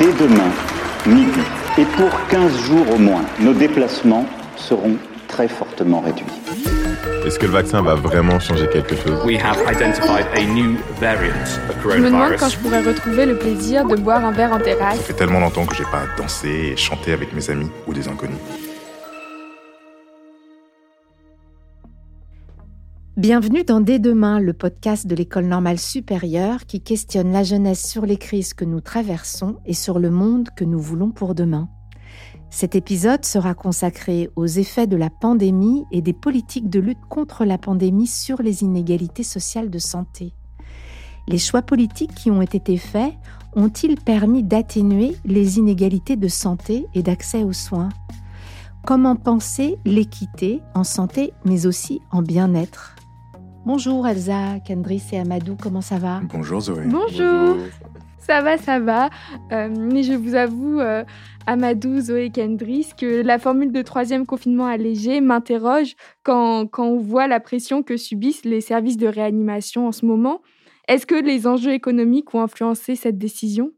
dès demain, midi, et pour 15 jours au moins, nos déplacements seront très fortement réduits. Est-ce que le vaccin va vraiment changer quelque chose? We have identified a new variant of Je me demande coronavirus. quand je pourrais retrouver le plaisir de boire un verre en terrasse. Ça fait tellement longtemps que j'ai pas dansé et chanté avec mes amis ou des inconnus. Bienvenue dans Dès demain, le podcast de l'École normale supérieure qui questionne la jeunesse sur les crises que nous traversons et sur le monde que nous voulons pour demain. Cet épisode sera consacré aux effets de la pandémie et des politiques de lutte contre la pandémie sur les inégalités sociales de santé. Les choix politiques qui ont été faits ont-ils permis d'atténuer les inégalités de santé et d'accès aux soins? Comment penser l'équité en santé mais aussi en bien-être? Bonjour Elsa, Kendris et Amadou, comment ça va? Bonjour Zoé. Bonjour. Ça va, ça va. Euh, mais je vous avoue, euh, Amadou, Zoé et Kendris, que la formule de troisième confinement allégé m'interroge quand, quand on voit la pression que subissent les services de réanimation en ce moment. Est-ce que les enjeux économiques ont influencé cette décision?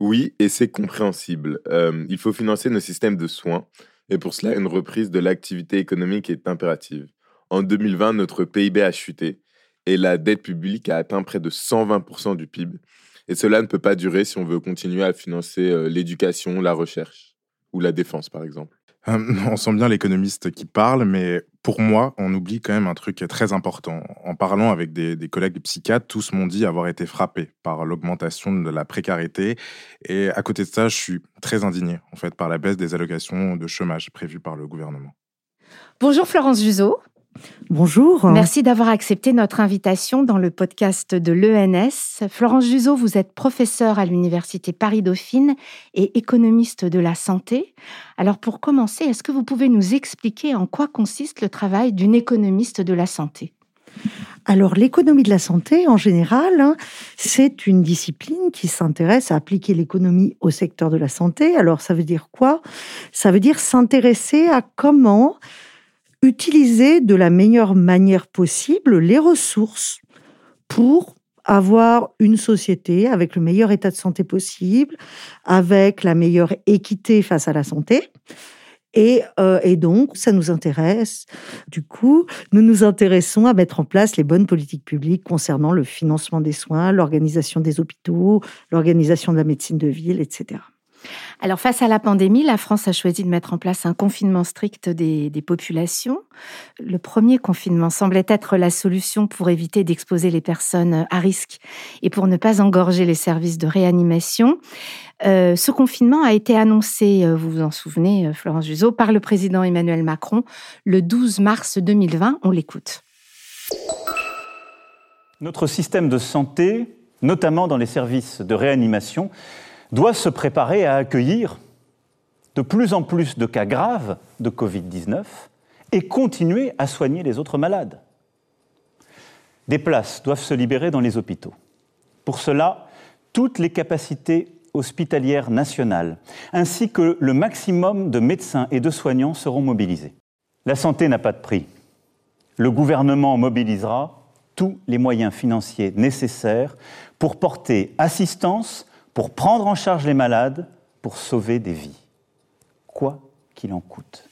Oui, et c'est compréhensible. Euh, il faut financer nos systèmes de soins, et pour cela, une reprise de l'activité économique est impérative. En 2020, notre PIB a chuté, et la dette publique a atteint près de 120% du PIB. Et cela ne peut pas durer si on veut continuer à financer euh, l'éducation, la recherche, ou la défense, par exemple. Euh, on sent bien l'économiste qui parle, mais pour moi, on oublie quand même un truc très important. En parlant avec des, des collègues psychiatres, tous m'ont dit avoir été frappés par l'augmentation de la précarité. Et à côté de ça, je suis très indigné, en fait, par la baisse des allocations de chômage prévues par le gouvernement. Bonjour Florence Juzo. Bonjour. Merci d'avoir accepté notre invitation dans le podcast de l'ENS. Florence Juzo, vous êtes professeure à l'Université Paris-Dauphine et économiste de la santé. Alors pour commencer, est-ce que vous pouvez nous expliquer en quoi consiste le travail d'une économiste de la santé? Alors, l'économie de la santé, en général, hein, c'est une discipline qui s'intéresse à appliquer l'économie au secteur de la santé. Alors, ça veut dire quoi? Ça veut dire s'intéresser à comment utiliser de la meilleure manière possible les ressources pour avoir une société avec le meilleur état de santé possible, avec la meilleure équité face à la santé. Et, euh, et, donc, ça nous intéresse. Du coup, nous nous intéressons à mettre en place les bonnes politiques publiques concernant le financement des soins, l'organisation des hôpitaux, l'organisation de la médecine de ville, etc. Alors, face à la pandémie, la France a choisi de mettre en place un confinement strict des, populations. Le premier confinement semblait être la solution pour éviter d'exposer les personnes à risque et pour ne pas engorger les services de réanimation. Euh, ce confinement a été annoncé, vous vous en souvenez, Florence Juzo, par le président Emmanuel Macron le 12 mars 2020. On l'écoute. Notre système de santé, notamment dans les services de réanimation, doit se préparer à accueillir de plus en plus de cas graves de Covid-19 et continuer à soigner les autres malades. Des places doivent se libérer dans les hôpitaux. Pour cela, toutes les capacités hospitalières nationales, ainsi que le maximum de médecins et de soignants seront mobilisés. La santé n'a pas de prix. Le gouvernement mobilisera tous les moyens financiers nécessaires pour porter assistance pour prendre en charge les malades, pour sauver des vies, quoi qu'il en coûte.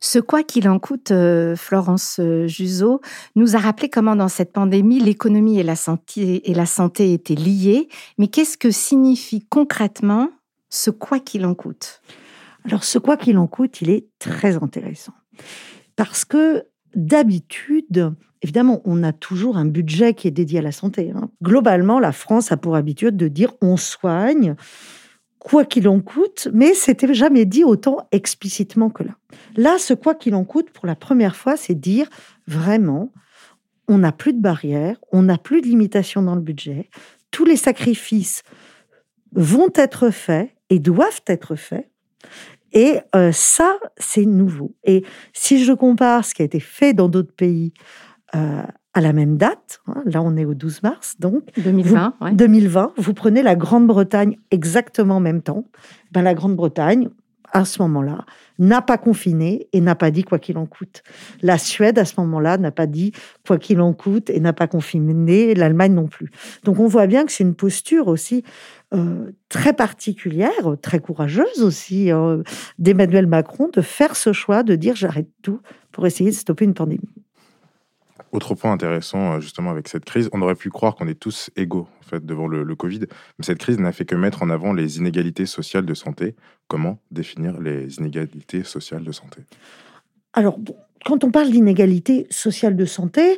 Ce quoi qu'il en coûte, euh, Florence Juzo, nous a rappelé comment dans cette pandémie, l'économie et la santé, et la santé étaient liées. Mais qu'est-ce que signifie concrètement ce quoi qu'il en coûte? Alors ce quoi qu'il en coûte, il est très intéressant. Parce que d'habitude, évidemment, on a toujours un budget qui est dédié à la santé. Hein. Globalement, la France a pour habitude de dire on soigne, quoi qu'il en coûte, mais c'était jamais dit autant explicitement que là. Là, ce quoi qu'il en coûte, pour la première fois, c'est dire vraiment, on n'a plus de barrières, on n'a plus de limitations dans le budget, tous les sacrifices vont être faits et doivent être faits. Et euh, ça, c'est nouveau. Et si je compare ce qui a été fait dans d'autres pays euh, à la même date, hein, là on est au 12 mars, donc 2020, vous, ouais. 2020, vous prenez la Grande-Bretagne exactement en même temps. Ben, la Grande-Bretagne à ce moment-là, n'a pas confiné et n'a pas dit quoi qu'il en coûte. La Suède, à ce moment-là, n'a pas dit quoi qu'il en coûte et n'a pas confiné, l'Allemagne non plus. Donc on voit bien que c'est une posture aussi euh, très particulière, très courageuse aussi euh, d'Emmanuel Macron de faire ce choix de dire j'arrête tout pour essayer de stopper une pandémie. Autre point intéressant, euh, justement, avec cette crise, on aurait pu croire qu'on est tous égaux, en fait, devant le, Covid, mais cette crise n'a fait que mettre en avant les inégalités sociales de santé. Comment définir les inégalités sociales de santé? Alors, quand on parle d'inégalités sociales de santé,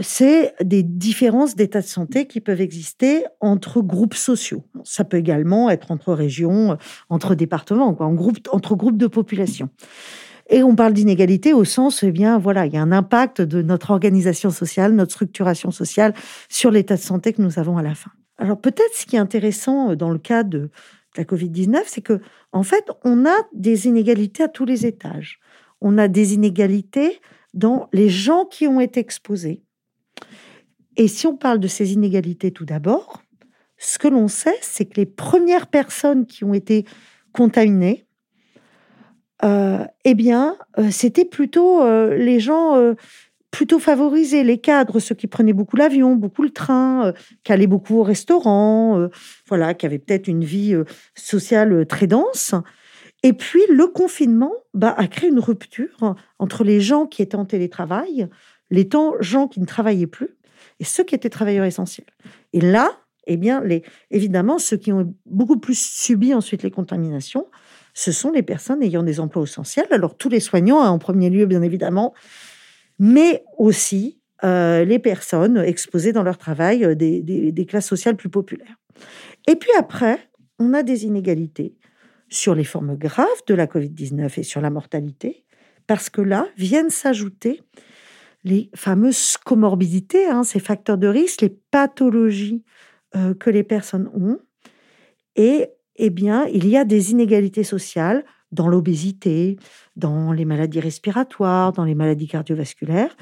c'est des différences d'état de santé qui peuvent exister entre groupes sociaux. Ça peut également être entre régions, entre départements, en groupe, entre groupes de population. Et on parle d'inégalité au sens, eh bien, voilà, il y a un impact de notre organisation sociale, notre structuration sociale sur l'état de santé que nous avons à la fin. Alors peut-être ce qui est intéressant euh, dans le cas de la Covid-19, c'est que en fait, on a des inégalités à tous les étages. On a des inégalités dans les gens qui ont été exposés. Et si on parle de ces inégalités tout d'abord, ce que l'on sait, c'est que les premières personnes qui ont été contaminées, eh bien, euh, c'était plutôt euh, les gens plutôt favorisés, les cadres, ceux qui prenaient beaucoup l'avion, beaucoup le train, qui allaient beaucoup au restaurant, voilà, qui avaient peut-être une vie sociale très dense. Et puis, le confinement bah, a créé une rupture entre les gens qui étaient en télétravail, les gens qui ne travaillaient plus, et ceux qui étaient travailleurs essentiels. Et là, eh bien, les, évidemment, ceux qui ont beaucoup plus subi ensuite les contaminations, ce sont les personnes ayant des emplois essentiels. Alors tous les soignants, hein, en premier lieu, bien évidemment, mais aussi euh, les personnes exposées dans leur travail euh, des, classes sociales plus populaires. Et puis après, on a des inégalités sur les formes graves de la Covid-19 et sur la mortalité, parce que là viennent s'ajouter les fameuses comorbidités, hein, ces facteurs de risque, les pathologies euh, que les personnes ont. Et eh bien, il y a des inégalités sociales dans l'obésité, dans les maladies respiratoires, dans les maladies cardiovasculaires.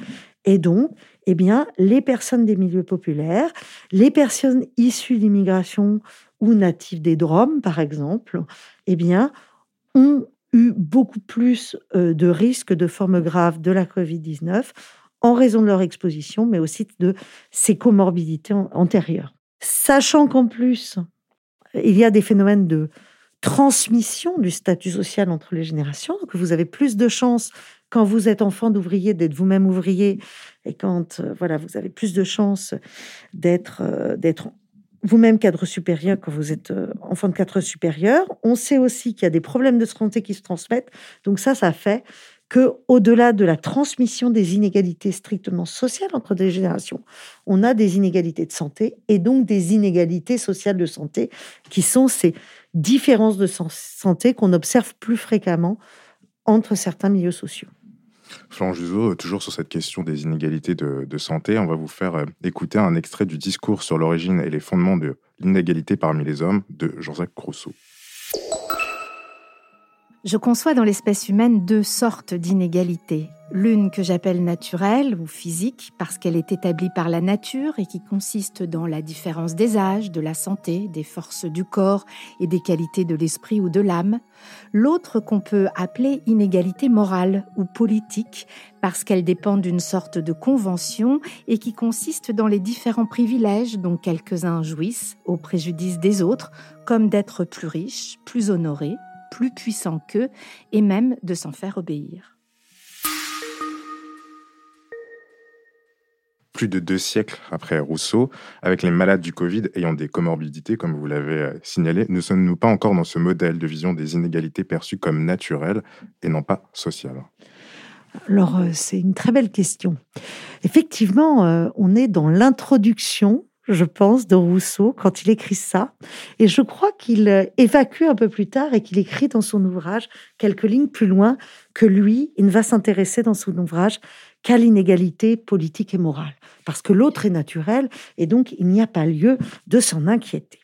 Et donc, eh bien, les personnes des milieux populaires, les personnes issues d'immigration ou natives des Drômes, par exemple, eh bien, ont eu beaucoup plus euh, de risques de formes graves de la Covid-19 en raison de leur exposition, mais aussi de ces comorbidités antérieures. Sachant qu'en plus, il y a des phénomènes de transmission du statut social entre les générations, que vous avez plus de chances quand vous êtes enfant d'ouvrier d'être vous-même ouvrier et quand euh, voilà vous avez plus de chances d'être euh, d'être vous-même cadre supérieur quand vous êtes euh, enfant de cadre supérieur. On sait aussi qu'il y a des problèmes de santé qui se transmettent. Donc ça, ça fait que au-delà de la transmission des inégalités strictement sociales entre des générations, on a des inégalités de santé et donc des inégalités sociales de santé qui sont ces différences de santé qu'on observe plus fréquemment entre certains milieux sociaux. Florent Juzo, toujours sur cette question des inégalités de, de, santé, on va vous faire euh, écouter un extrait du discours sur l'origine et les fondements de l'inégalité parmi les hommes de Jean-Jacques Rousseau. Je conçois dans l'espèce humaine deux sortes d'inégalités. L'une que j'appelle naturelle ou physique parce qu'elle est établie par la nature et qui consiste dans la différence des âges, de la santé, des forces du corps et des qualités de l'esprit ou de l'âme. L'autre qu'on peut appeler inégalité morale ou politique parce qu'elle dépend d'une sorte de convention et qui consiste dans les différents privilèges dont quelques-uns jouissent au préjudice des autres, comme d'être plus riches, plus honorés, plus puissant qu'eux et même de s'en faire obéir. Plus de deux siècles après Rousseau, avec les malades du Covid ayant des comorbidités, comme vous l'avez euh, signalé, ne sommes-nous pas encore dans ce modèle de vision des inégalités perçues comme naturelles et non pas sociales? Alors, euh, c'est une très belle question. Effectivement, euh, on est dans l'introduction je pense, de Rousseau quand il écrit ça. Et je crois qu'il euh, évacue un peu plus tard et qu'il écrit dans son ouvrage quelques lignes plus loin que lui, il ne va s'intéresser dans son ouvrage qu'à l'inégalité politique et morale. Parce que l'autre est naturel et donc il n'y a pas lieu de s'en inquiéter.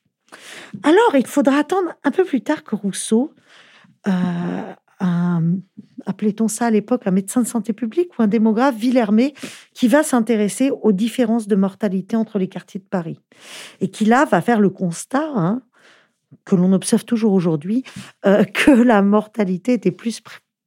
Alors, il faudra attendre un peu plus tard que Rousseau euh, appelait-on ça à l'époque, un médecin de santé publique ou un démographe, Villermé, qui va s'intéresser aux différences de mortalité entre les quartiers de Paris. Et qui là va faire le constat hein, que l'on observe toujours aujourd'hui, euh, que la mortalité était plus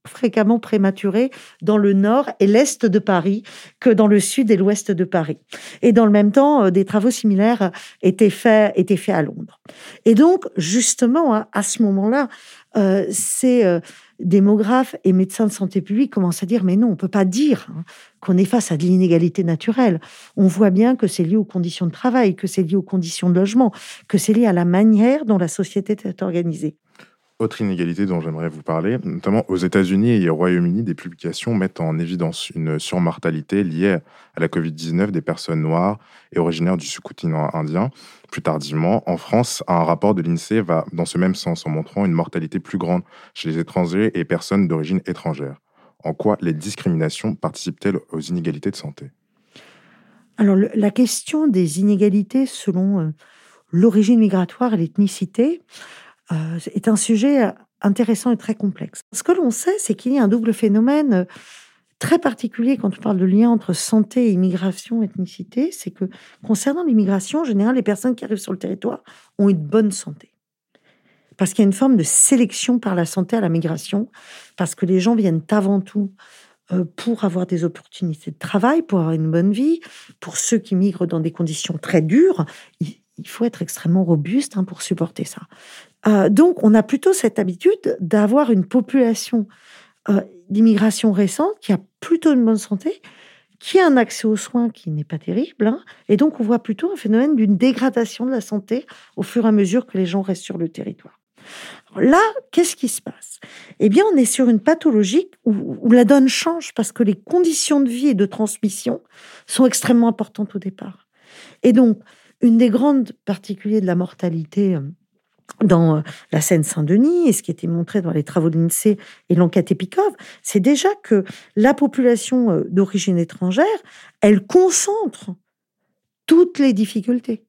fréquemment prématurée dans le nord et l'est de Paris que dans le sud et l'ouest de Paris. Et dans le même temps, euh, des travaux similaires étaient faits, étaient faits à Londres. Et donc, justement, hein, à ce moment-là, euh, ces euh, démographes et médecins de santé publique commencent à dire mais non, on peut pas dire hein, qu'on est face à de l'inégalité naturelle. On voit bien que c'est lié aux conditions de travail, que c'est lié aux conditions de logement, que c'est lié à la manière dont la société est organisée. Autre inégalité dont j'aimerais vous parler, notamment aux États-Unis et au Royaume-Uni, des publications mettent en évidence une surmortalité liée à la Covid-19 des personnes noires et originaires du sous-continent indien. Plus tardivement, en France, un rapport de l'INSEE va dans ce même sens en montrant une mortalité plus grande chez les étrangers et personnes d'origine étrangère. En quoi les discriminations participent-elles aux inégalités de santé? Alors, la question des inégalités selon euh, l'origine migratoire et l'ethnicité, euh, est un sujet intéressant et très complexe. Ce que l'on sait, c'est qu'il y a un double phénomène euh, très particulier quand on parle de lien entre santé, immigration, ethnicité, c'est que concernant l'immigration, en général, les personnes qui arrivent sur le territoire ont une bonne santé. Parce qu'il y a une forme de sélection par la santé à la migration, parce que les gens viennent avant tout euh, pour avoir des opportunités de travail, pour avoir une bonne vie. Pour ceux qui migrent dans des conditions très dures, il faut être extrêmement robuste hein, pour supporter ça. Euh, donc, on a plutôt cette habitude d'avoir une population euh, d'immigration récente qui a plutôt une bonne santé, qui a un accès aux soins qui n'est pas terrible, hein. et donc on voit plutôt un phénomène d'une dégradation de la santé au fur et à mesure que les gens restent sur le territoire. là, qu'est-ce qui se passe? Eh bien, on est sur une pathologie où, où, la donne change parce que les conditions de vie et de transmission sont extrêmement importantes au départ. Et donc, une des grandes particularités de la mortalité euh, dans euh, la Seine-Saint-Denis et ce qui été montré dans les travaux de l'INSEE et l'enquête Epikov, c'est déjà que la population euh, d'origine étrangère, elle concentre toutes les difficultés.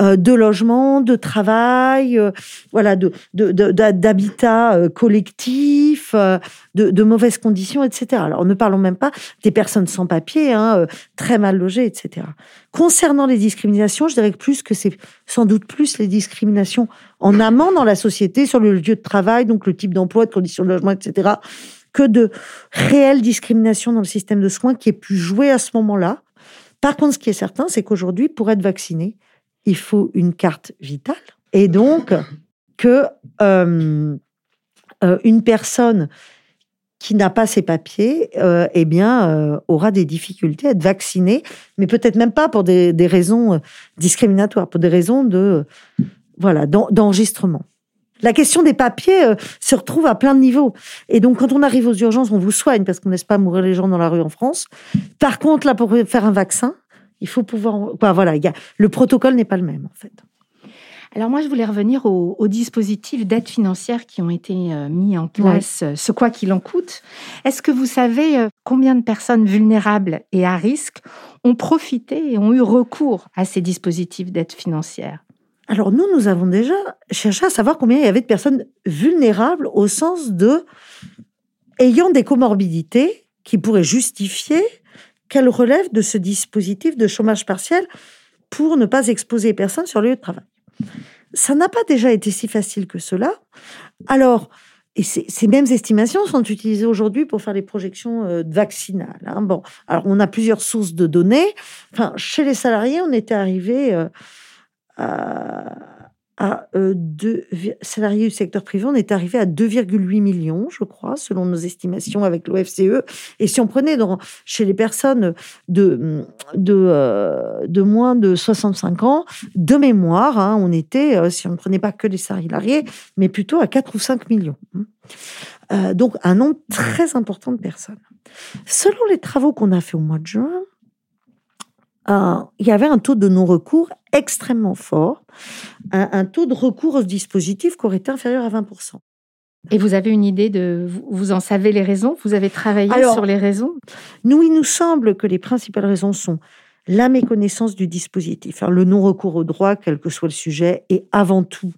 Euh, de logement, de travail, euh, voilà, de, d'habitat euh, collectif, de, mauvaises conditions, etc. Alors, ne parlons même pas des personnes sans papier, hein, très mal logées, etc. Concernant les discriminations, je dirais que plus que c'est sans doute plus les discriminations en amont dans la société sur le lieu de travail, donc le type d'emploi, de conditions de logement, etc., que de réelles discriminations dans le système de soins qui est plus joué à ce moment-là. Par contre, ce qui est certain, c'est qu'aujourd'hui, pour être vacciné, il faut une carte vitale. Et donc, que euh, euh, une personne qui n'a pas ses papiers, euh, eh bien, aura des difficultés à être vaccinée, mais peut-être même pas pour des, raisons discriminatoires, pour des raisons de voilà d'enregistrement. La question des papiers se retrouve à plein de niveaux. Et donc, quand on arrive aux urgences, on vous soigne parce qu'on ne pas mourir les gens dans la rue en France. Par contre, là, pour faire un vaccin, il faut pouvoir. voilà, y a, le protocole n'est pas le même, en fait. Alors moi, je voulais revenir aux, dispositifs d'aide financière qui ont été euh, mis en place, euh, ce quoi qu'il en coûte. Est-ce que vous savez euh, combien de personnes vulnérables et à risque ont profité et ont eu recours à ces dispositifs d'aide financière? Alors nous, nous avons déjà cherché à savoir combien il y avait de personnes vulnérables au sens de ayant des comorbidités qui pourraient justifier qu'elle relève de ce dispositif de chômage partiel pour ne pas exposer les personnes sur le lieu de travail. Ça n'a pas déjà été si facile que cela. Alors, et ces mêmes estimations sont utilisées aujourd'hui pour faire les projections euh, vaccinales. Hein. Bon, alors on a plusieurs sources de données. Enfin, chez les salariés, on était arrivé euh, à à euh, deux salariés du secteur privé, on est arrivé à 2,8 millions, je crois, selon nos estimations avec l'OFCE. Et si on prenait dans, chez les personnes de, de, euh, de moins de 65 ans, de mémoire, hein, on était, euh, si on ne prenait pas que les salariés, mais plutôt à 4 ou 5 millions. Hein. donc un nombre très important de personnes. Selon les travaux qu'on a fait au mois de juin, il y avait un taux de non-recours extrêmement fort, un, taux de recours au dispositif qui aurait été inférieur à 20%. Et vous avez une idée de, vous en savez les raisons? Vous avez travaillé sur les raisons? Nous, il nous semble que les principales raisons sont la méconnaissance du dispositif, le non-recours au droit, quel que soit le sujet, et avant tout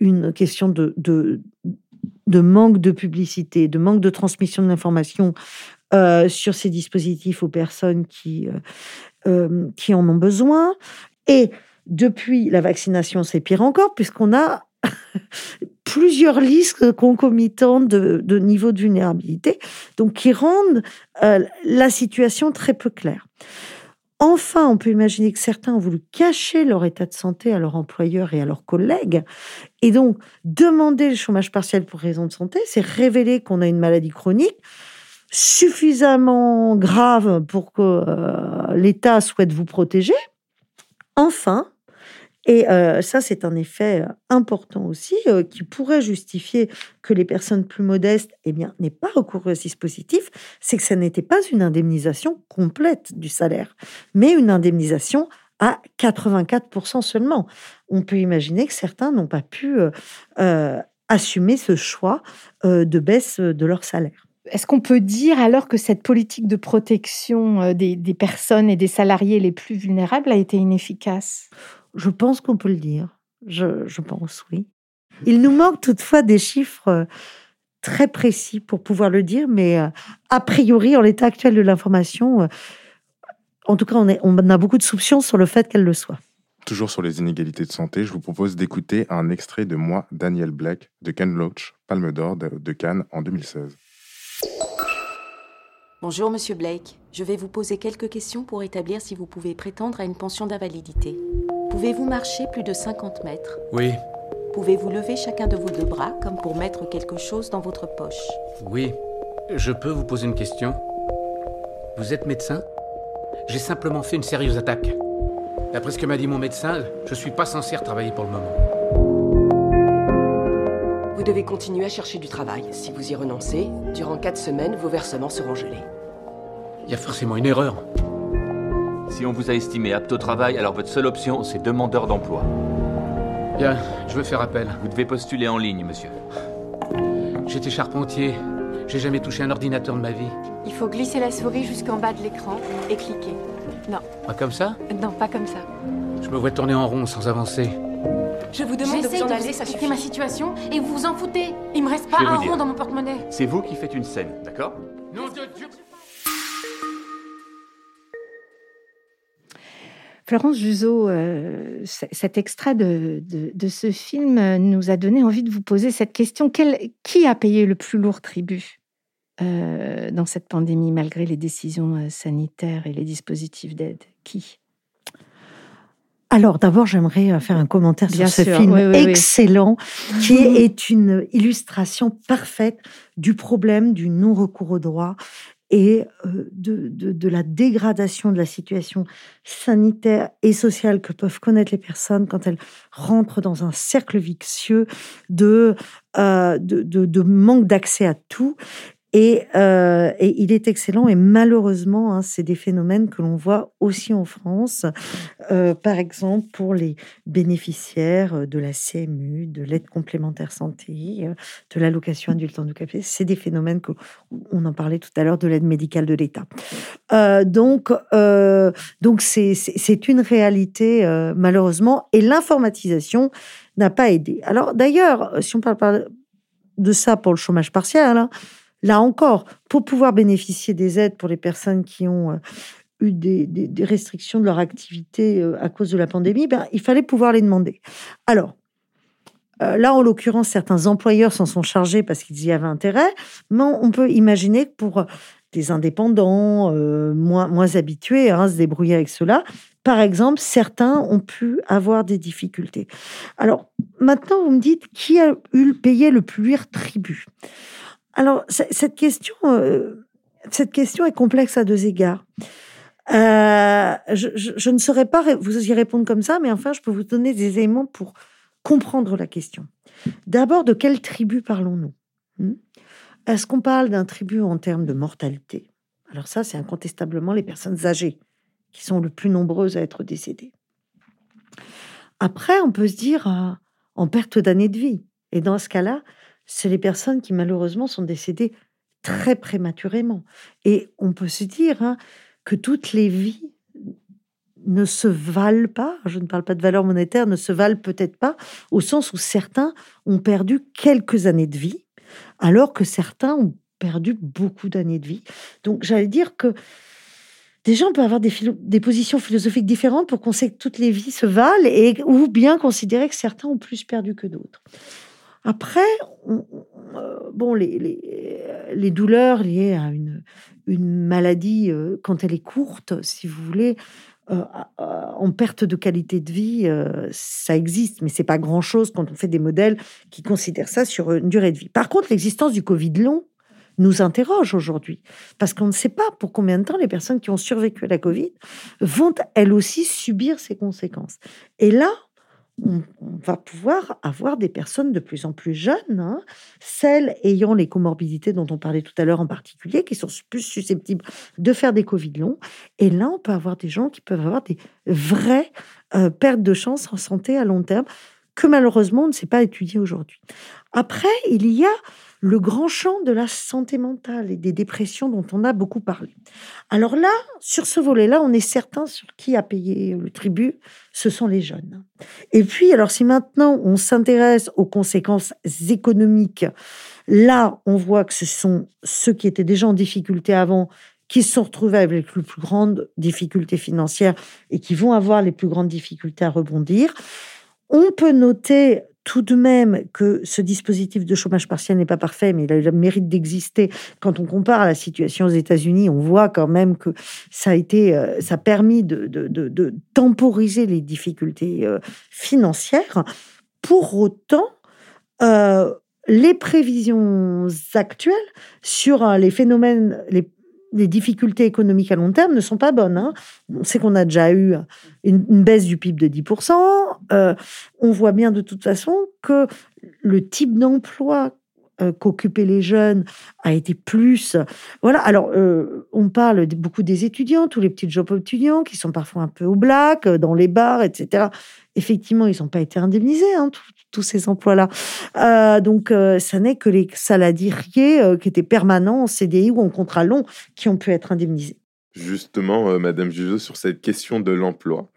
une question de, de, de manque de publicité, de manque de transmission de l'information euh, sur ces dispositifs aux personnes qui, euh, euh, qui en ont besoin. Et depuis la vaccination, c'est pire encore, puisqu'on a plusieurs listes concomitantes de, de, niveau de vulnérabilité, donc qui rendent euh, la situation très peu claire. Enfin, on peut imaginer que certains ont voulu cacher leur état de santé à leur employeur et à leurs collègues. Et donc, demander le chômage partiel pour raison de santé, c'est révéler qu'on a une maladie chronique suffisamment grave pour que euh, l'État souhaite vous protéger. Enfin, et euh, ça, c'est un effet euh, important aussi qui pourrait justifier que les personnes plus modestes eh bien, n'aient pas recours à ce dispositif, c'est que ça n'était pas une indemnisation complète du salaire, mais une indemnisation à 84% seulement. On peut imaginer que certains n'ont pas pu assumer ce choix de baisse de leur salaire. Est-ce qu'on peut dire alors que cette politique de protection euh, des, personnes et des salariés les plus vulnérables a été inefficace? Je pense qu'on peut le dire. Je, pense, oui. Il nous manque toutefois des chiffres euh, très précis pour pouvoir le dire, mais euh, a priori, en l'état actuel de l'information, en tout cas, on, on a beaucoup de soupçons sur le fait qu'elle le soit. Toujours sur les inégalités de santé, je vous propose d'écouter un extrait de Moi, Daniel Black, de Ken Loach, Palme d'Or de Cannes en 2016. Bonjour, monsieur Blake. Je vais vous poser quelques questions pour établir si vous pouvez prétendre à une pension d'invalidité. Pouvez-vous marcher plus de 50 mètres? Oui. Pouvez-vous lever chacun de vos deux bras comme pour mettre quelque chose dans votre poche? Oui. Je peux vous poser une question Vous êtes médecin? J'ai simplement fait une sérieuse attaque. D'après ce que m'a dit mon médecin, je suis pas censé travailler pour le moment. Vous devez continuer à chercher du travail. Si vous y renoncez, durant quatre semaines, vos versements seront gelés. Il y a forcément une erreur. Si on vous a estimé apte au travail, alors votre seule option, c'est demandeur d'emploi. Bien, je veux faire appel. Vous devez postuler en ligne, monsieur. J'étais charpentier. J'ai jamais touché un ordinateur de ma vie. Il faut glisser la souris jusqu'en bas de l'écran et cliquer. Non. Pas comme ça? Non, pas comme ça. Je me vois tourner en rond sans avancer. Je vous demande de vous en aller, ça suffit. ma situation et vous vous en foutez. Il me reste pas un rond dans mon porte-monnaie. C'est vous qui faites une scène, d'accord? Non, Dieu, Dieu. Florence Juzo, euh, cet extrait de, de, ce film nous a donné envie de vous poser cette question. qui a payé le plus lourd tribut euh, dans cette pandémie, malgré les décisions euh, sanitaires et les dispositifs d'aide? Qui? Alors d'abord, j'aimerais faire un commentaire sur ce film excellent qui est une illustration parfaite du problème du non-recours au droit et euh, de, de, la dégradation de la situation sanitaire et sociale que peuvent connaître les personnes quand elles rentrent dans un cercle vicieux de, euh, de, de manque d'accès à tout euh, et, il est excellent. Et malheureusement, hein, c'est des phénomènes que l'on voit aussi en France. Euh, par exemple, pour les bénéficiaires de la CMU, de l'aide complémentaire santé, euh, de l'allocation adulte handicapé, c'est des phénomènes que on en parlait tout à l'heure de l'aide médicale de l'État. donc, donc c'est une réalité malheureusement. Et l'informatisation n'a pas aidé. Alors d'ailleurs, si on parle de ça pour le chômage partiel, hein, Là encore, pour pouvoir bénéficier des aides pour les personnes qui ont euh, eu des, restrictions de leur activité euh, à cause de la pandémie, ben, il fallait pouvoir les demander. Alors, euh, là, en l'occurrence, certains employeurs s'en sont chargés parce qu'ils y avaient intérêt, mais on peut imaginer que pour des indépendants moins, habitués à se débrouiller avec cela, par exemple, certains ont pu avoir des difficultés. Alors, maintenant, vous me dites qui a eu payé le plus tribut? Alors, cette question, euh, cette question est complexe à deux égards. Euh, je, ne saurais pas vous y répondre comme ça, mais enfin, je peux vous donner des éléments pour comprendre la question. D'abord, de quelle tribu parlons-nous? Hmm? Est-ce qu'on parle d'un tribu en termes de mortalité? Alors ça, c'est incontestablement les personnes âgées qui sont le plus nombreuses à être décédées. Après, on peut se dire euh, en perte d'années de vie. Et dans ce cas-là, c'est les personnes qui malheureusement sont décédées très prématurément. Et on peut se dire hein, que toutes les vies ne se valent pas, je ne parle pas de valeur monétaire, ne se valent peut-être pas, au sens où certains ont perdu quelques années de vie, alors que certains ont perdu beaucoup d'années de vie. Donc j'allais dire que Déjà, on peut avoir des, des positions philosophiques différentes pour qu'on sait que toutes les vies se valent et ou bien considérer que certains ont plus perdu que d'autres. Après, euh, bon, les, douleurs liées à une, une maladie, euh, quand elle est courte, si vous voulez, euh, en perte de qualité de vie, ça existe, mais c'est pas grand-chose quand on fait des modèles qui considèrent ça sur une durée de vie. Par contre, l'existence du Covid long nous interroge aujourd'hui, parce qu'on ne sait pas pour combien de temps les personnes qui ont survécu à la Covid vont elles aussi subir ces conséquences. Et là, on, va pouvoir avoir des personnes de plus en plus jeunes, hein, celles ayant les comorbidités dont on parlait tout à l'heure en particulier, qui sont plus susceptibles de faire des Covid longs. Et là, on peut avoir des gens qui peuvent avoir des vraies euh, pertes de chance en santé à long terme que malheureusement on ne sait pas étudier aujourd'hui. Après, il y a le grand champ de la santé mentale et des dépressions dont on a beaucoup parlé. Alors là, sur ce volet-là, on est certain sur qui a payé le tribut, ce sont les jeunes. Et puis, alors si maintenant on s'intéresse aux conséquences économiques, là, on voit que ce sont ceux qui étaient déjà en difficulté avant qui se sont retrouvés avec les plus grandes difficultés financières et qui vont avoir les plus grandes difficultés à rebondir. On peut noter tout de même que ce dispositif de chômage partiel n'est pas parfait, mais il a le mérite d'exister. Quand on compare la situation aux États-Unis, on voit quand même que ça a été, euh, ça a permis de, de, temporiser les difficultés euh, financières. Pour autant, euh, les prévisions actuelles sur les phénomènes, les les difficultés économiques à long terme ne sont pas bonnes. Hein. On sait qu'on a déjà eu une, baisse du PIB de 10%. Euh, on voit bien de toute façon que le type d'emploi euh, qu'occupaient les jeunes a été plus. Voilà. Alors, euh, on parle beaucoup des étudiants, tous les petits jobs étudiants qui sont parfois un peu au black, dans les bars, etc. Effectivement, ils n'ont pas été indemnisés, hein, tous ces emplois-là. Euh, donc, euh, ça n'est que les salariés euh, qui étaient permanents en CDI ou en contrat long qui ont pu être indemnisés. Justement, Madame Jugeau, sur cette question de l'emploi.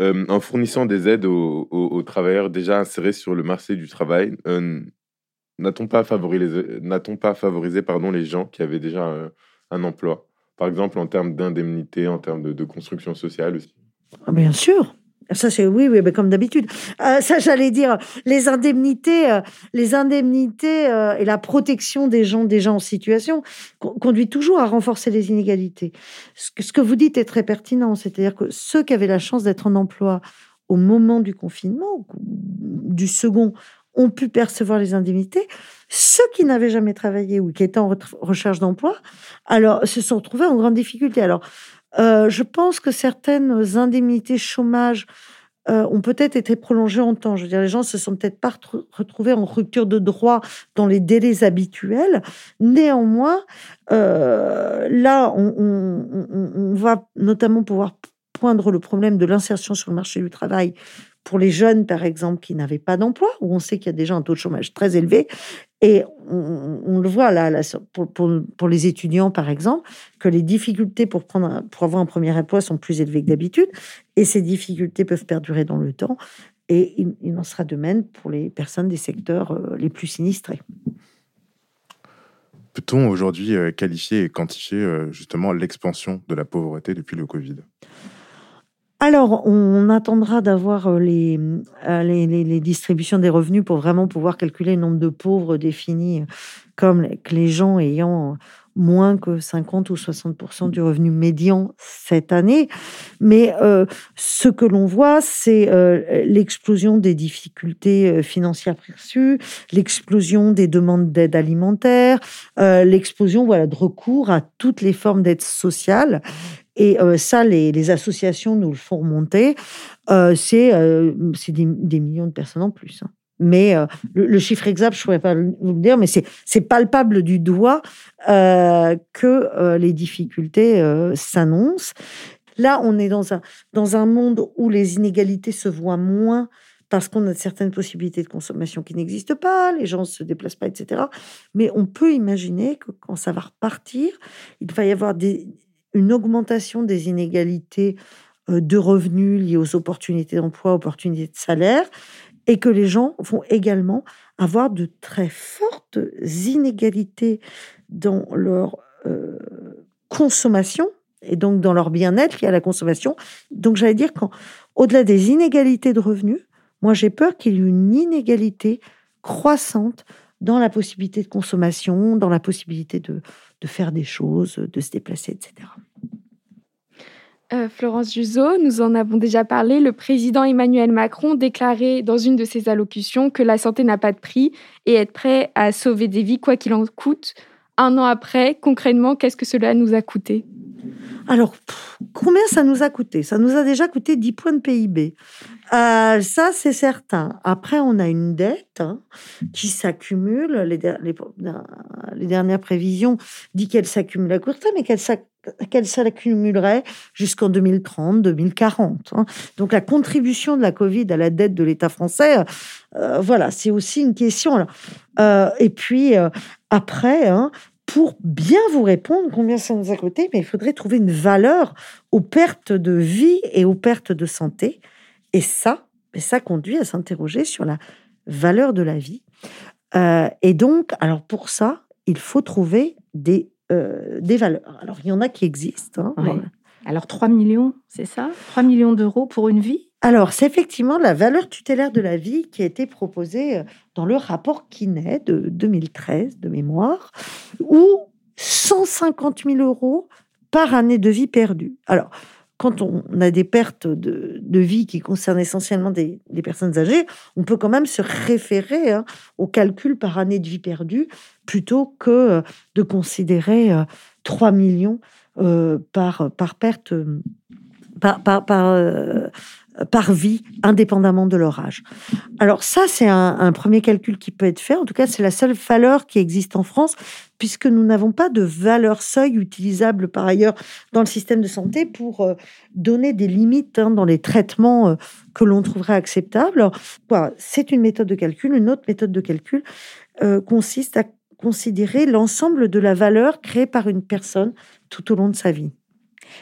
en fournissant des aides aux, travailleurs déjà insérés sur le marché du travail, n'a-t-on pas favorisé, n'a-t-on pas favorisé pardon, les gens qui avaient déjà un, emploi? Par exemple, en termes d'indemnité, en termes de, construction sociale aussi ah, Bien sûr, ça, c'est oui, oui, mais comme d'habitude. Euh, ça, j'allais dire, les indemnités, euh, les indemnités euh, et la protection des gens, des gens en situation conduit toujours à renforcer les inégalités. Ce que, ce que vous dites est très pertinent, c'est-à-dire que ceux qui avaient la chance d'être en emploi au moment du confinement, du second, ont pu percevoir les indemnités. Ceux qui n'avaient jamais travaillé ou qui étaient en recherche d'emploi, alors se sont retrouvés en grande difficulté. Alors, euh, je pense que certaines indemnités chômage euh, ont peut-être été prolongées en temps. Je veux dire, les gens se sont peut-être pas retrouvés en rupture de droit dans les délais habituels. Néanmoins, euh, là, on, on, va notamment pouvoir poindre le problème de l'insertion sur le marché du travail pour les jeunes, par exemple, qui n'avaient pas d'emploi, où on sait qu'il y a déjà un taux de chômage très élevé. Et on, le voit là, pour, les étudiants, par exemple, que les difficultés pour, prendre, pour avoir un premier emploi sont plus élevées que d'habitude. Et ces difficultés peuvent perdurer dans le temps. Et il, en sera de même pour les personnes des secteurs euh, les plus sinistrés. Peut-on aujourd'hui euh, qualifier et quantifier euh, justement l'expansion de la pauvreté depuis le Covid? Alors, on attendra d'avoir euh, euh, les, les, distributions des revenus pour vraiment pouvoir calculer le nombre de pauvres définis comme les gens ayant moins que 50 ou 60% du revenu médian cette année. Mais euh, ce que l'on voit, c'est l'explosion des difficultés financières perçues, l'explosion des demandes d'aide alimentaire, l'explosion voilà, de recours à toutes les formes d'aide sociale. Et euh, ça, les, associations nous le font remonter. Euh, c'est euh, des, millions de personnes en plus. Hein. Mais le, chiffre exact, je ne pourrais pas vous le dire, mais c'est palpable du doigt que les difficultés s'annoncent. Là, on est dans un, dans un monde où les inégalités se voient moins parce qu'on a certaines possibilités de consommation qui n'existent pas, les gens ne se déplacent pas, etc. Mais on peut imaginer que quand ça va repartir, il va y avoir des, une augmentation des inégalités euh, de revenus liées aux opportunités d'emploi, opportunités de salaire, et que les gens vont également avoir de très fortes inégalités dans leur euh, consommation Et donc, dans leur bien-être y a la consommation. Donc, j'allais dire qu'au-delà des inégalités de revenus, moi, j'ai peur qu'il y ait une inégalité croissante dans la possibilité de consommation, dans la possibilité de, de faire des choses, de se déplacer, etc. Euh, Florence Juzo, nous en avons déjà parlé. Le président Emmanuel Macron déclarait dans une de ses allocutions que la santé n'a pas de prix et être prêt à sauver des vies quoi qu'il en coûte. Un an après, concrètement, qu'est-ce que cela nous a coûté? Alors, combien ça nous a coûté? Ça nous a déjà coûté 10 points de PIB. Euh, ça, c'est certain. Après, on a une dette hein, qui s'accumule. Les, les, dernières prévisions disent qu'elle s'accumule à court terme, mais qu'elle s'accumulerait jusqu'en 2030, 2040. Hein. Donc, la contribution de la Covid à la dette de l'État français, euh, voilà, c'est aussi une question. Euh, et puis, après, hein, pour bien vous répondre combien ça nous a coûté, mais il faudrait trouver une valeur aux pertes de vie et aux pertes de santé. Et ça, ça conduit à s'interroger sur la valeur de la vie. Euh, et donc, alors pour ça, il faut trouver des, euh, des valeurs. Alors, il y en a qui existent. Hein, alors, 3 millions, c'est ça? 3 millions d'euros pour une vie? Alors, c'est effectivement la valeur tutélaire de la vie qui a été proposée euh, dans le rapport Kinet de 2013, de mémoire, où 150 000 euros par année de vie perdue. Alors, quand on a des pertes de, vie qui concernent essentiellement des, personnes âgées, on peut quand même se référer hein, au calcul par année de vie perdue plutôt que euh, de considérer 3 euh, millions par, par perte, par, par vie, indépendamment de leur âge. Alors ça, c'est un, premier calcul qui peut être fait. En tout cas, c'est la seule valeur qui existe en France, puisque nous n'avons pas de valeur seuil utilisable par ailleurs dans le système de santé pour euh, donner des limites hein, dans les traitements euh, que l'on trouverait acceptables. c'est une méthode de calcul. Une autre méthode de calcul euh, consiste à considérer l'ensemble de la valeur créée par une personne tout au long de sa vie.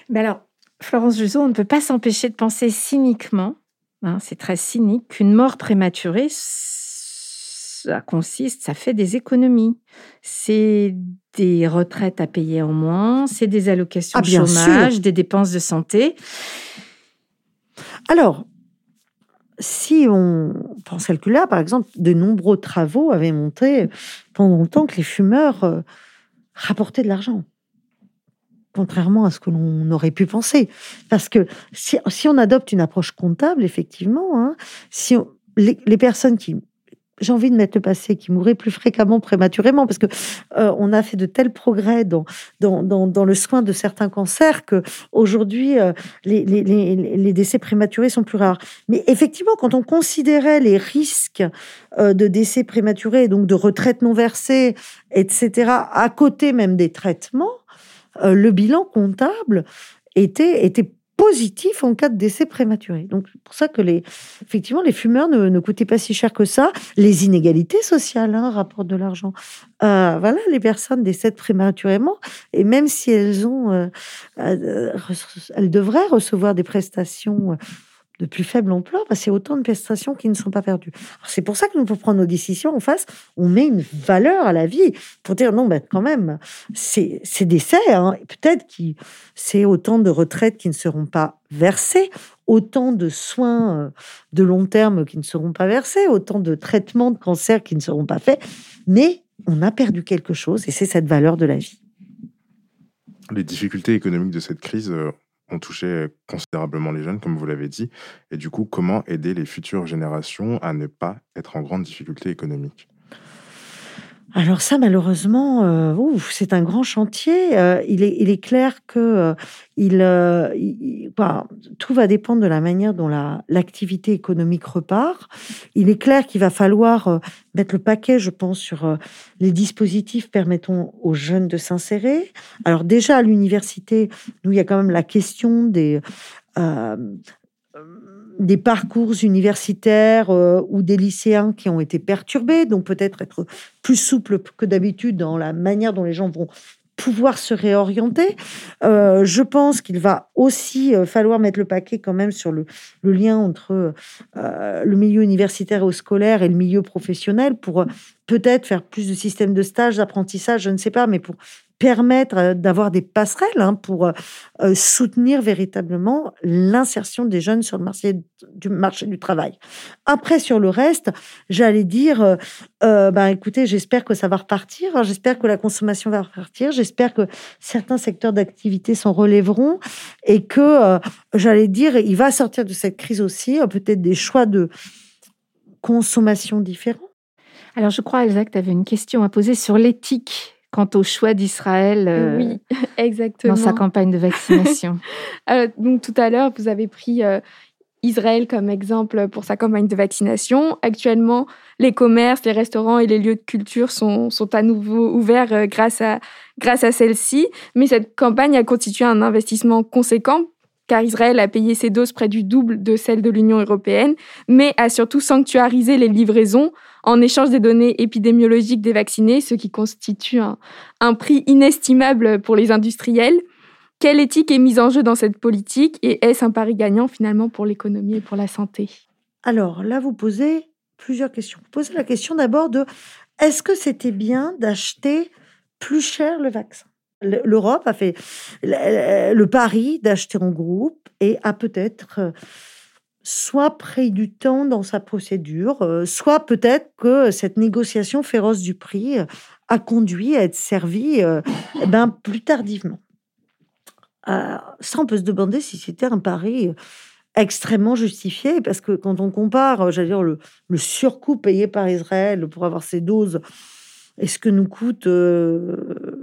Mais alors, Florence Juzo, on ne peut pas s'empêcher de penser cyniquement, hein, c'est très cynique, qu'une mort prématurée, ça consiste, ça fait des économies. C'est des retraites à payer en moins, c'est des allocations ah, de chômage, des dépenses de santé. Alors, si on pense calculer, par exemple, de nombreux travaux avaient montré pendant longtemps que les fumeurs euh, rapportaient de l'argent contrairement à ce que l'on aurait pu penser. Parce que si, on adopte une approche comptable, effectivement, hein, si les, personnes qui j'ai envie de mettre le passé, qui mouraient plus fréquemment prématurément, parce que euh, on a fait de tels progrès dans, dans, dans, le soin de certains cancers que aujourd'hui euh, les, les, décès prématurés sont plus rares. Mais effectivement, quand on considérait les risques euh, de décès prématurés, donc de retraite non versée, etc., à côté même des traitements, euh, le bilan comptable était, était positif en cas de décès prématuré. Donc, c'est pour ça que les, effectivement, les fumeurs ne, coûtaient pas si cher que ça. Les inégalités sociales hein, rapportent de l'argent. Euh, voilà, les personnes décèdent prématurément et même si elles ont, euh, elles devraient recevoir des prestations de plus faible emploi, parce c'est autant de prestations qui ne sont pas perdues. C'est pour ça que nous, pour prendre nos décisions en face, on met une valeur à la vie pour dire non, mais quand même, c'est décès. Hein, Peut-être que c'est autant de retraites qui ne seront pas versées, autant de soins euh, de long terme qui ne seront pas versés, autant de traitements de cancer qui ne seront pas faits, mais on a perdu quelque chose et c'est cette valeur de la vie. Les difficultés économiques de cette crise euh, ont touché considérablement les jeunes, comme vous l'avez dit. Et du coup, comment aider les futures générations à ne pas être en grande difficulté économique? Alors ça, malheureusement, euh, c'est un grand chantier. Euh, il, est, clair que euh, tout va dépendre de la manière dont l'activité économique repart. Il est clair qu'il va falloir mettre le paquet, je pense, sur les dispositifs permettant aux jeunes de s'insérer. Alors déjà, à l'université, nous, il y a quand même la question des des parcours universitaires euh, ou des lycéens qui ont été perturbés, donc peut-être être plus souple que d'habitude dans la manière dont les gens vont pouvoir se réorienter. Euh, je pense qu'il va aussi euh, falloir mettre le paquet quand même sur le, lien entre le milieu universitaire et scolaire et le milieu professionnel pour peut-être faire plus de systèmes de stage, d'apprentissage, je ne sais pas, mais pour permettre d'avoir des passerelles hein, pour soutenir véritablement l'insertion des jeunes sur le marché du, marché du travail. Après, sur le reste, j'allais dire, ben, écoutez, j'espère que ça va repartir, j'espère que la consommation va repartir, j'espère que certains secteurs d'activité s'en relèveront et que, j'allais dire, il va sortir de cette crise aussi, peut-être des choix de consommation différents. Alors, je crois, Elsa, que tu avais une question à poser sur l'éthique quant au choix d'Israël oui, exactement. dans sa campagne de vaccination. donc, tout à l'heure, vous avez pris Israël comme exemple pour sa campagne de vaccination. Actuellement, les commerces, les restaurants et les lieux de culture sont, sont à nouveau ouverts grâce à, grâce à celle-ci. Mais cette campagne a constitué un investissement conséquent car Israël a payé ses doses près du double de celles de l'Union européenne, mais a surtout sanctuarisé les livraisons en échange des données épidémiologiques des vaccinés, ce qui constitue un, prix inestimable pour les industriels. Quelle éthique est mise en jeu dans cette politique et est-ce un pari gagnant finalement pour l'économie et pour la santé? Alors là, vous posez plusieurs questions. Vous posez la question d'abord de est-ce que c'était bien d'acheter plus cher le vaccin? L'Europe a fait le pari d'acheter en groupe et a peut-être soit pris du temps dans sa procédure, euh, soit peut-être que cette négociation féroce du prix euh, a conduit à être servie euh, eh ben, plus tardivement. ça, on peut se demander si c'était un pari extrêmement justifié, parce que quand on compare, j'allais dire, le, le surcoût payé par Israël pour avoir ces doses et ce que nous coûte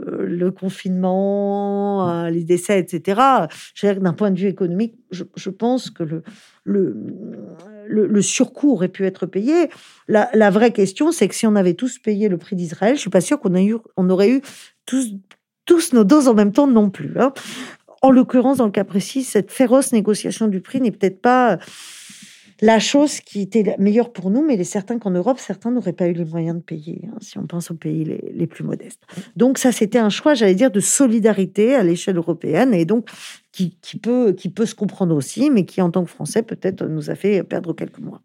le confinement, les décès, etc. D'un point de vue économique, je, pense que le, surcoût aurait pu être payé. La, vraie question, c'est que si on avait tous payé le prix d'Israël, je suis pas sûre qu'on on aurait eu tous, tous nos doses en même temps non plus. Hein. En l'occurrence, dans le cas précis, cette féroce négociation du prix n'est peut-être pas la chose qui était meilleure pour nous, mais il est certain qu'en Europe, certains n'auraient pas eu les moyens de payer, hein, si on pense aux pays les, plus modestes. Donc ça, c'était un choix, j'allais dire, de solidarité à l'échelle européenne, et donc qui, peut, qui peut se comprendre aussi, mais qui, en tant que Français, peut-être nous a fait perdre quelques mois.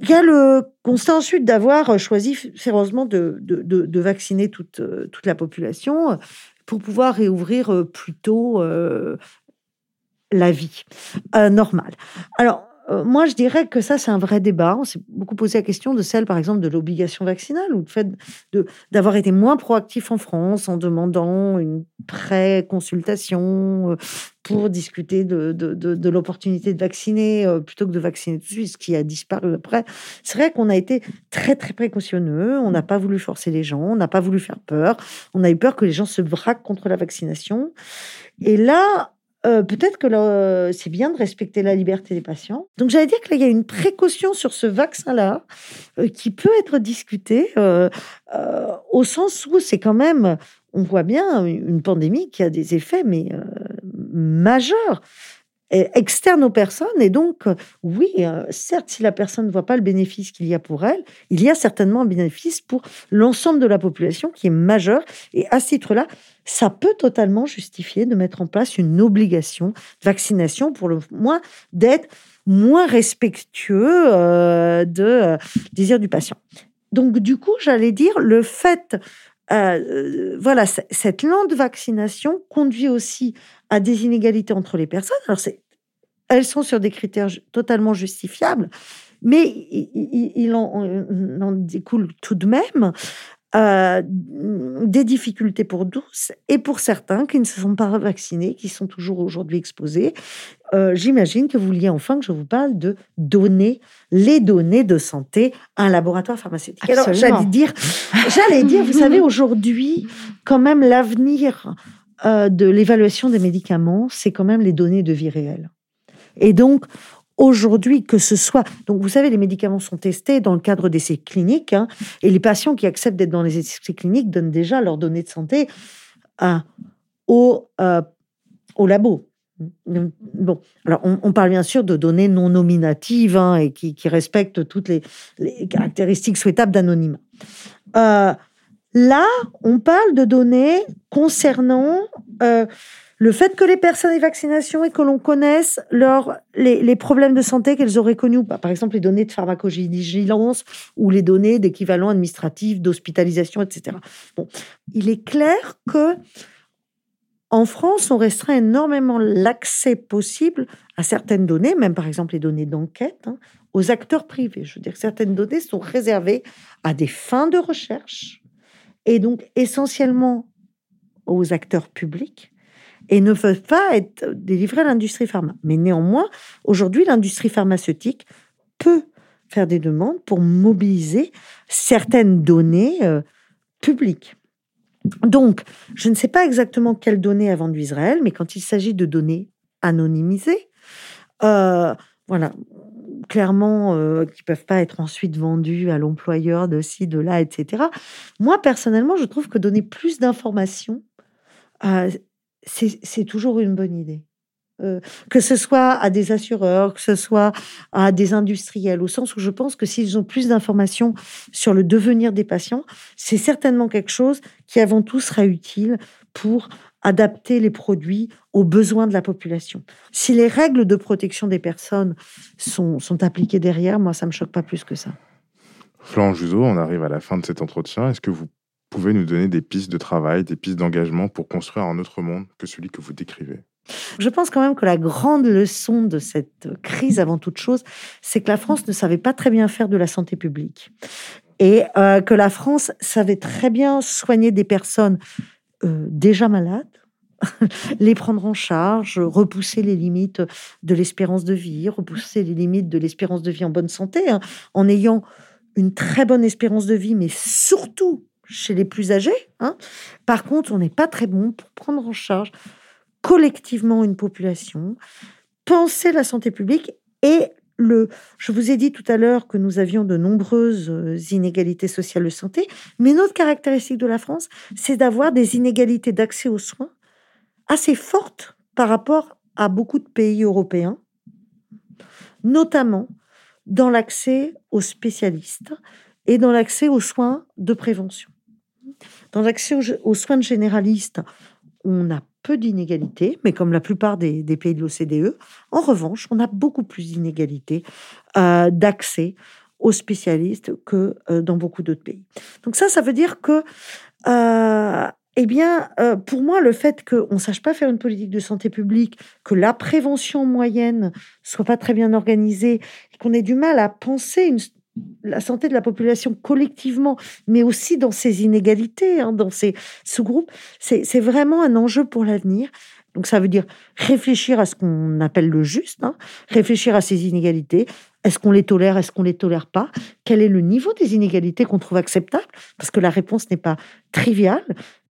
Il y a le constat ensuite d'avoir choisi férocement de, vacciner toute, la population pour pouvoir réouvrir plus tôt euh, la vie euh, normale. Alors, euh, moi, je dirais que ça, c'est un vrai débat. On s'est beaucoup posé la question de celle, par exemple, de l'obligation vaccinale ou le fait d'avoir été moins proactif en France en demandant une pré-consultation euh, pour discuter de, l'opportunité de vacciner euh, plutôt que de vacciner tout de suite, ce qui a disparu après. C'est vrai qu'on a été très, très précautionneux. On n'a pas voulu forcer les gens, on n'a pas voulu faire peur. On a eu peur que les gens se braquent contre la vaccination. Et là, euh, peut-être que c'est bien de respecter la liberté des patients. Donc j'allais dire qu'il y a une précaution sur ce vaccin-là euh, qui peut être discutée euh, au sens où c'est quand même, on voit bien, une pandémie qui a des effets mais majeurs externe aux personnes. Et donc, oui, certes, si la personne ne voit pas le bénéfice qu'il y a pour elle, il y a certainement un bénéfice pour l'ensemble de la population qui est majeur. Et à ce titre-là, ça peut totalement justifier de mettre en place une obligation de vaccination pour le moins d'être moins respectueux euh, de euh, désir du patient. Donc, du coup, j'allais dire, le fait voilà, cette lente vaccination conduit aussi à des inégalités entre les personnes. Alors, elles sont sur des critères totalement justifiables, mais il, en, découle tout de même euh, des difficultés pour tous et pour certains qui ne se sont pas vaccinés, qui sont toujours aujourd'hui exposés. Euh, j'imagine que vous vouliez enfin que je vous parle de donner les données de santé à un laboratoire pharmaceutique. Alors, j'allais dire, j'allais dire, vous savez, aujourd'hui, quand même, l'avenir euh, de l'évaluation des médicaments, c'est quand même les données de vie réelle. Et donc, aujourd'hui, que ce soit. Donc, vous savez, les médicaments sont testés dans le cadre d'essais cliniques, hein, et les patients qui acceptent d'être dans les essais cliniques donnent déjà leurs données de santé à, au, euh, au labo. Bon, alors on, parle bien sûr de données non nominatives hein, et qui, respectent toutes les, caractéristiques souhaitables d'anonymat. Euh, Là, on parle de données concernant euh, le fait que les personnes aient vaccination et que l'on connaisse leur, les, problèmes de santé qu'elles auraient connus, par exemple les données de pharmacovigilance ou les données d'équivalent administratif, d'hospitalisation, etc. Bon, il est clair que en France, on restreint énormément l'accès possible à certaines données, même par exemple les données d'enquête, hein, aux acteurs privés. Je veux dire, certaines données sont réservées à des fins de recherche et donc essentiellement aux acteurs publics et ne peuvent pas être délivrés à l'industrie pharma. Mais néanmoins, aujourd'hui, l'industrie pharmaceutique peut faire des demandes pour mobiliser certaines données euh, publiques. Donc, je ne sais pas exactement quelles données a vendu Israël, mais quand il s'agit de données anonymisées, euh, voilà, clairement, euh, qui peuvent pas être ensuite vendues à l'employeur de ci, de là, etc. Moi, personnellement, je trouve que donner plus d'informations, c'est toujours une bonne idée. Euh, que ce soit à des assureurs, que ce soit à des industriels, au sens où je pense que s'ils ont plus d'informations sur le devenir des patients, c'est certainement quelque chose qui avant tout sera utile pour adapter les produits aux besoins de la population. Si les règles de protection des personnes sont, sont appliquées derrière, moi, ça ne me choque pas plus que ça. Florent Juzo, on arrive à la fin de cet entretien. Est-ce que vous pouvez nous donner des pistes de travail, des pistes d'engagement pour construire un autre monde que celui que vous décrivez? Je pense quand même que la grande leçon de cette crise, avant toute chose, c'est que la France ne savait pas très bien faire de la santé publique. Et euh, que la France savait très bien soigner des personnes euh, déjà malades, les prendre en charge, repousser les limites de l'espérance de vie, repousser les limites de l'espérance de vie en bonne santé, hein, en ayant une très bonne espérance de vie, mais surtout chez les plus âgés. Hein. Par contre, on n'est pas très bon pour prendre en charge collectivement une population, penser la santé publique et le, je vous ai dit tout à l'heure que nous avions de nombreuses euh, inégalités sociales de santé, mais notre caractéristique de la France, c'est d'avoir des inégalités d'accès aux soins assez fortes par rapport à beaucoup de pays européens, notamment dans l'accès aux spécialistes et dans l'accès aux soins de prévention. Dans l'accès aux, soins de généralistes, on a peu d'inégalités, mais comme la plupart des, pays de l'OCDE, en revanche, on a beaucoup plus d'inégalités euh, d'accès aux spécialistes que euh, dans beaucoup d'autres pays. Donc ça, ça veut dire que, euh, eh bien, pour moi, le fait qu'on ne sache pas faire une politique de santé publique, que la prévention moyenne soit pas très bien organisée, qu'on ait du mal à penser une, la santé de la population collectivement, mais aussi dans ces inégalités, hein, dans ces sous-groupes, c'est vraiment un enjeu pour l'avenir. Donc ça veut dire réfléchir à ce qu'on appelle le juste, hein, réfléchir à ces inégalités. Est-ce qu'on les tolère, est-ce qu'on les tolère pas? Quel est le niveau des inégalités qu'on trouve acceptable Parce que la réponse n'est pas triviale.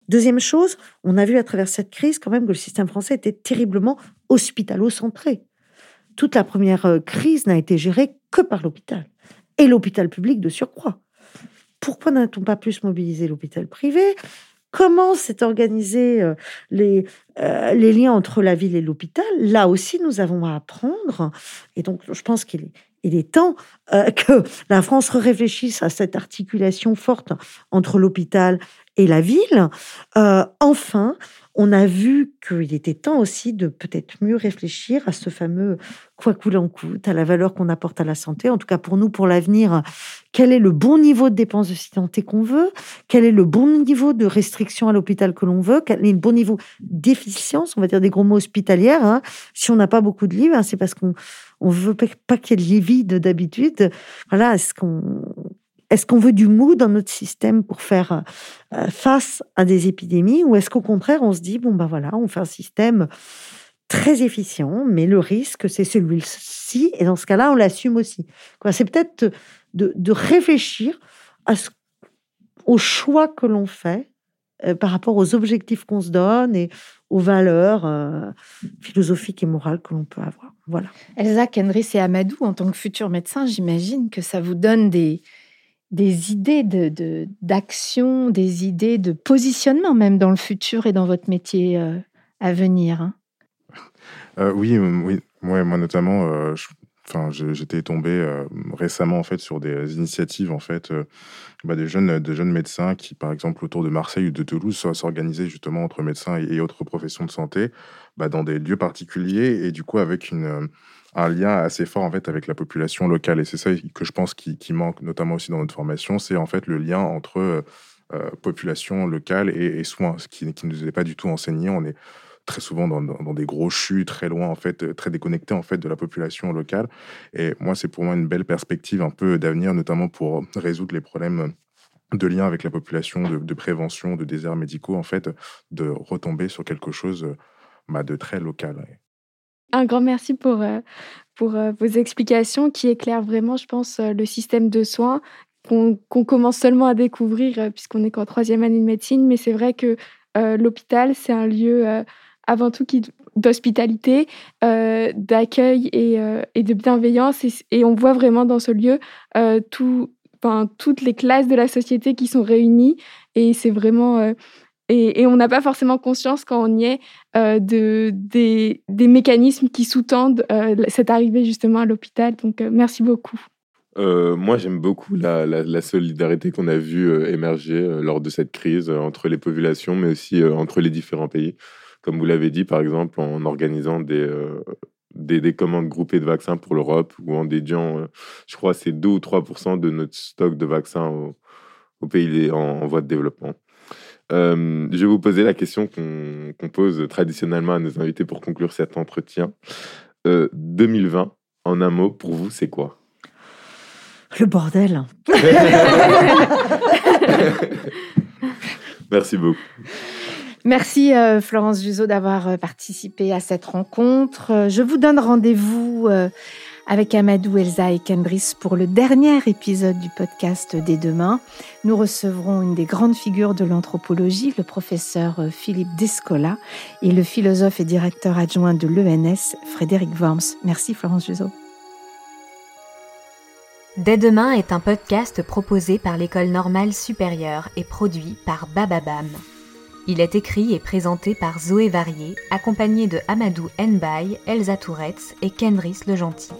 Deuxième chose, on a vu à travers cette crise quand même que le système français était terriblement hospitalo-centré. Toute la première euh, crise n'a été gérée que par l'hôpital et l'hôpital public de surcroît. Pourquoi n'a-t-on pas plus mobilisé l'hôpital privé? Comment s'est organisé euh, les, euh, les liens entre la ville et l'hôpital? Là aussi, nous avons à apprendre. Et donc, je pense qu'il est, il est temps euh, que la France réfléchisse à cette articulation forte entre l'hôpital et la ville. enfin, on a vu qu'il était temps aussi de peut-être mieux réfléchir à ce fameux quoi qu'il en coûte, à la valeur qu'on apporte à la santé. En tout cas, pour nous, pour l'avenir, quel est le bon niveau de dépenses de santé qu'on veut? Quel est le bon niveau de restriction à l'hôpital que l'on veut? Quel est le bon niveau d'efficience, on va dire des gros mots hospitalières hein? Si on n'a pas beaucoup de lits, hein, c'est parce qu'on on veut pas qu'il y de vides d'habitude. Voilà, est-ce qu'on est-ce qu'on veut du mou dans notre système pour faire euh, face à des épidémies ou est-ce qu'au contraire on se dit bon ben voilà on fait un système très efficient mais le risque c'est celui-ci et dans ce cas-là on l'assume aussi. C'est peut-être de, réfléchir à ce, au choix que l'on fait euh, par rapport aux objectifs qu'on se donne et aux valeurs euh, philosophiques et morales que l'on peut avoir. Voilà. Elsa, Kendris et Amadou, en tant que futur médecin, j'imagine que ça vous donne des, des idées de, d'action, des idées de positionnement même dans le futur et dans votre métier euh, à venir. Hein. Euh, oui, oui, moi notamment, euh, enfin, j'étais tombé récemment en fait sur des initiatives en fait bah, des jeunes, des jeunes médecins qui, par exemple, autour de Marseille ou de Toulouse, s'organisaient justement entre médecins et, autres professions de santé bah, dans des lieux particuliers et du coup avec une un lien assez fort en fait avec la population locale. Et c'est ça que je pense qui, manque notamment aussi dans notre formation, c'est en fait le lien entre euh, euh, population locale et, soins, ce qui, ne nous est pas du tout enseigné. On est très souvent dans, des gros chus, très loin en fait, très déconnecté en fait de la population locale. Et moi, c'est pour moi une belle perspective un peu d'avenir, notamment pour résoudre les problèmes de lien avec la population, de, prévention, de déserts médicaux, en fait, de retomber sur quelque chose bah, de très local. Un grand merci pour, euh, pour euh, vos explications qui éclairent vraiment, je pense, euh, le système de soins qu'on commence seulement à découvrir puisqu'on est qu'en troisième année de médecine. Mais c'est vrai que l'hôpital, c'est un lieu avant tout d'hospitalité, d'accueil et, et, de bienveillance. Et, on voit vraiment dans ce lieu tout, toutes les classes de la société qui sont réunies. Et c'est vraiment et, on n'a pas forcément conscience quand on y est euh, de, des, mécanismes qui sous-tendent euh, cette arrivée justement à l'hôpital. Donc euh, merci beaucoup. moi, j'aime beaucoup la, solidarité qu'on a vue émerger lors de cette crise entre les populations, mais aussi entre les différents pays. Comme vous l'avez dit, par exemple, en organisant des, des, commandes groupées de vaccins pour l'Europe ou en dédiant, je crois, c'est 2 ou 3% de notre stock de vaccins aux, pays en, voie de développement. Euh, je vais vous poser la question qu'on pose traditionnellement à nos invités pour conclure cet entretien. 2020, euh, en un mot, pour vous, c'est quoi? Le bordel. Merci beaucoup. Merci euh, Florence Juzo d'avoir participé à cette rencontre. Je vous donne rendez-vous avec Amadou, Elsa et Cambris pour le dernier épisode du podcast Dès demain. Nous recevrons une des grandes figures de l'anthropologie, le professeur euh, Philippe Descola, et le philosophe et directeur adjoint de l'ENS, Frédéric Worms. Merci Florence Juzo. Dès demain est un podcast proposé par l'École normale supérieure et produit par Bababam. Il est écrit et présenté par Zoé Varier, accompagné de Amadou Nbaye, Elsa Touretz et Kendris Le Gentil.